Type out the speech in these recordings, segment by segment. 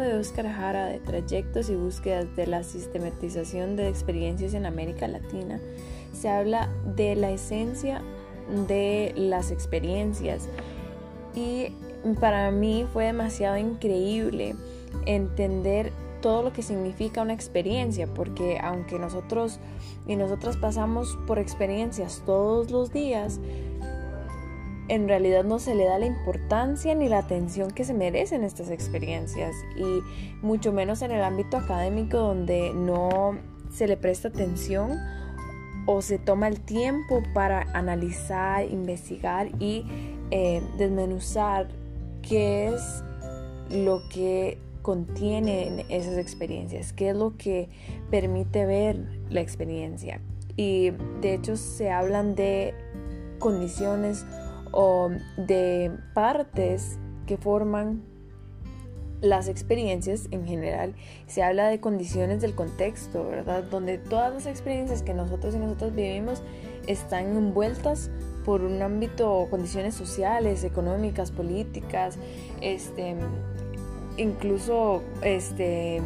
de Oscar Jara de trayectos y búsquedas de la sistematización de experiencias en América Latina, se habla de la esencia de las experiencias. Y para mí fue demasiado increíble entender todo lo que significa una experiencia, porque aunque nosotros y nosotras pasamos por experiencias todos los días, en realidad no se le da la importancia ni la atención que se merecen estas experiencias y mucho menos en el ámbito académico donde no se le presta atención o se toma el tiempo para analizar, investigar y eh, desmenuzar qué es lo que contienen esas experiencias, qué es lo que permite ver la experiencia. Y de hecho se hablan de condiciones o de partes que forman las experiencias en general. Se habla de condiciones del contexto, ¿verdad? Donde todas las experiencias que nosotros y nosotros vivimos están envueltas por un ámbito, condiciones sociales, económicas, políticas, este, incluso este,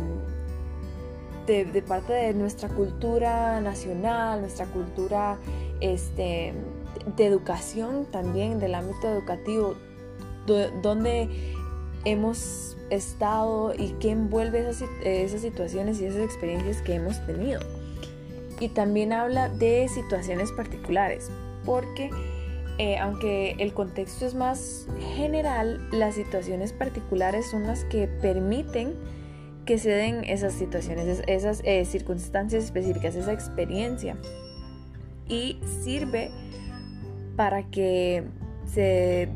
de, parte de nuestra cultura nacional, nuestra cultura este, de educación también, del ámbito educativo, donde hemos estado y qué envuelve esas, esas situaciones y esas experiencias que hemos tenido. Y también habla de situaciones particulares, porque eh, aunque el contexto es más general, las situaciones particulares son las que permiten que se den esas situaciones, esas eh, circunstancias específicas, esa experiencia. Y sirve para que se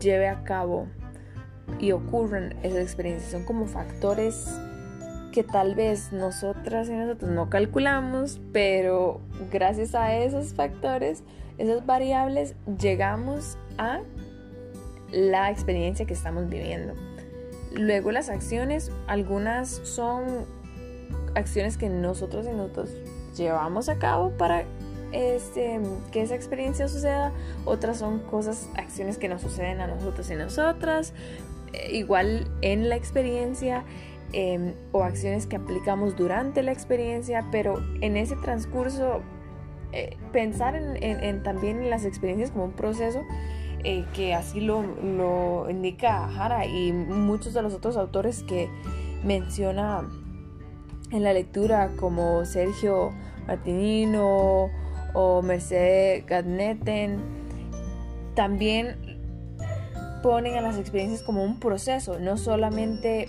lleve a cabo y ocurran esas experiencias. Son como factores que tal vez nosotras y nosotros no calculamos, pero gracias a esos factores esas variables llegamos a la experiencia que estamos viviendo. Luego las acciones, algunas son acciones que nosotros y nosotros llevamos a cabo para este, que esa experiencia suceda, otras son cosas, acciones que nos suceden a nosotros y nosotras, eh, igual en la experiencia em, o acciones que aplicamos durante la experiencia, pero en ese transcurso eh, pensar en, también en las experiencias como un proceso eh, que así lo, lo, indica Jara y muchos de los otros autores que menciona en la lectura como Sergio Martinino o Mercedes Gadneten también ponen a las experiencias como un proceso, no solamente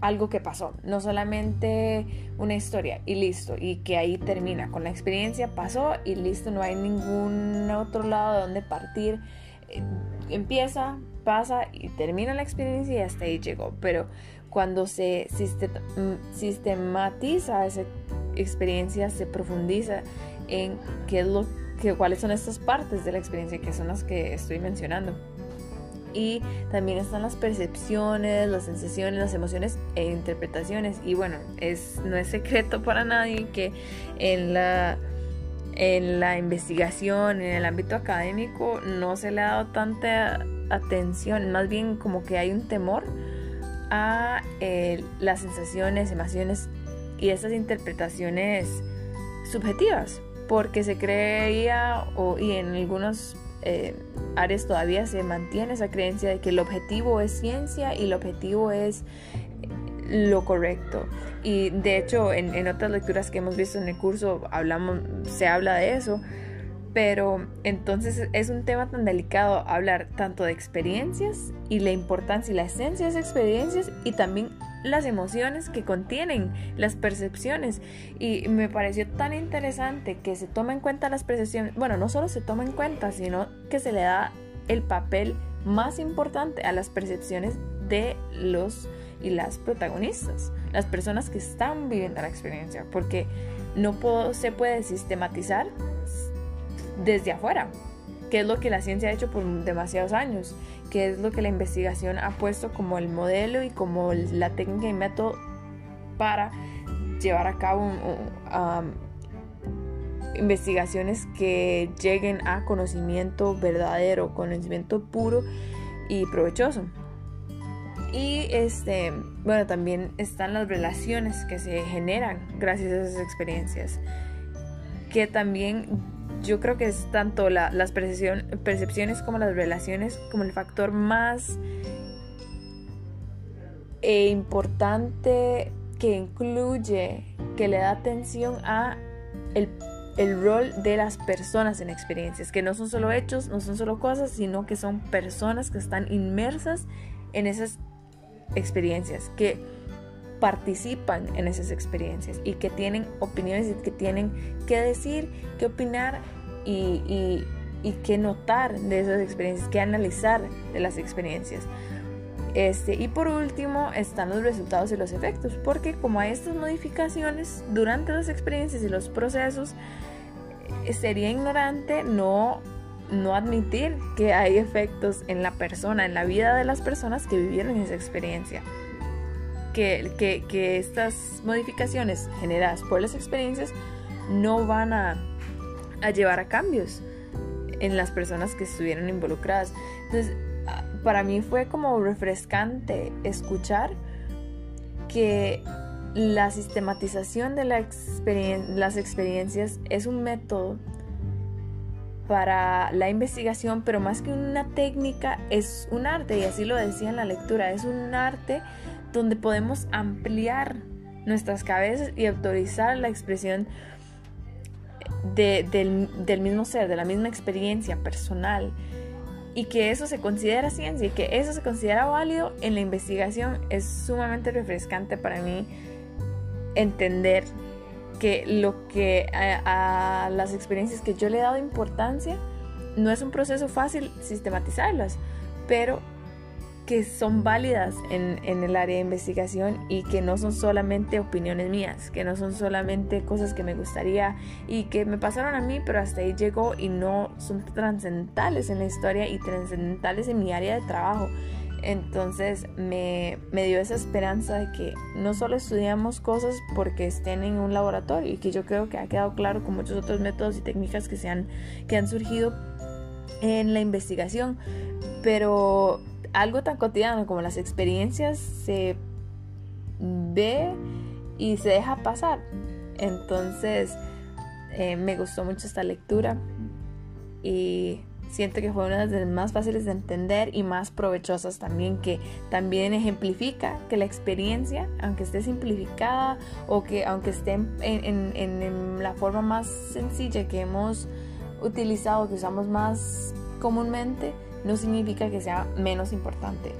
algo que pasó, no solamente una historia y listo, y que ahí termina. Con la experiencia pasó y listo, no hay ningún otro lado de donde partir. Eh, empieza, pasa y termina la experiencia y hasta ahí llegó. Pero cuando se mm, sistematiza esa experiencia, se profundiza en qué es lo que, cuáles son estas partes de la experiencia que son las que estoy mencionando. Y también están las percepciones, las sensaciones, las emociones e interpretaciones. Y bueno, es, no es secreto para nadie que en la, en la investigación, en el ámbito académico, no se le ha dado tanta atención, más bien como que hay un temor a eh, las sensaciones, emociones y esas interpretaciones subjetivas, porque se creía, o, y en algunos eh, Ares todavía se mantiene esa creencia de que el objetivo es ciencia y el objetivo es lo correcto. Y de hecho, en, otras lecturas que hemos visto en el curso, hablamos, se habla de eso. Pero entonces es un tema tan delicado hablar tanto de experiencias y la importancia y la esencia de esas experiencias y también las emociones que contienen, las percepciones. Y me pareció tan interesante que se toma en cuenta las percepciones. Bueno, no solo se toma en cuenta, sino que se le da el papel más importante a las percepciones de los y las protagonistas, las personas que están viviendo la experiencia, porque no se puede sistematizar desde afuera, que es lo que la ciencia ha hecho por demasiados años que es lo que la investigación ha puesto como el modelo y como la técnica y método para llevar a cabo investigaciones que lleguen a conocimiento verdadero, conocimiento puro y provechoso. Y este, bueno, también están las relaciones que se generan gracias a esas experiencias. Que también yo creo que es tanto las percepciones como las relaciones como el factor más e importante que incluye, que le da atención a el, el, rol de las personas en experiencias, que no son solo hechos, no son solo cosas, sino que son personas que están inmersas en esas experiencias, que participan en esas experiencias y que tienen opiniones y que tienen que decir, que opinar y, y, que notar de esas experiencias, que analizar de las experiencias. Este, y por último están los resultados y los efectos, porque como hay estas modificaciones durante las experiencias y los procesos, eh, sería ignorante no, no admitir que hay efectos en la persona, en la vida de las personas que vivieron esa experiencia. Que, estas modificaciones generadas por las experiencias no van a, llevar a cambios en las personas que estuvieron involucradas. Entonces, para mí fue como refrescante escuchar que la sistematización de las experiencias es un método para la investigación, pero más que una técnica es un arte, y así lo decía en la lectura, es un arte donde podemos ampliar nuestras cabezas y autorizar la expresión del, del mismo ser, de la misma experiencia personal y que eso se considera ciencia y que eso se considera válido en la investigación. Es sumamente refrescante para mí entender que lo que a, las experiencias que yo le he dado importancia no es un proceso fácil sistematizarlas, pero que son válidas en, el área de investigación y que no son solamente opiniones mías, que no son solamente cosas que me gustaría y que me pasaron a mí, pero hasta ahí llegó y no son trascendentales en la historia y trascendentales en mi área de trabajo. Entonces me, me, dio esa esperanza de que no solo estudiamos cosas porque estén en un laboratorio y que yo creo que ha quedado claro con muchos otros métodos y técnicas que, se han, que han surgido en la investigación, pero algo tan cotidiano como las experiencias se ve y se deja pasar. Entonces, eh, me gustó mucho esta lectura y siento que fue una de las más fáciles de entender y más provechosas también, que también ejemplifica que la experiencia, aunque esté simplificada o que aunque esté en, en la forma más sencilla que hemos utilizado, que usamos más comúnmente, no significa que sea menos importante.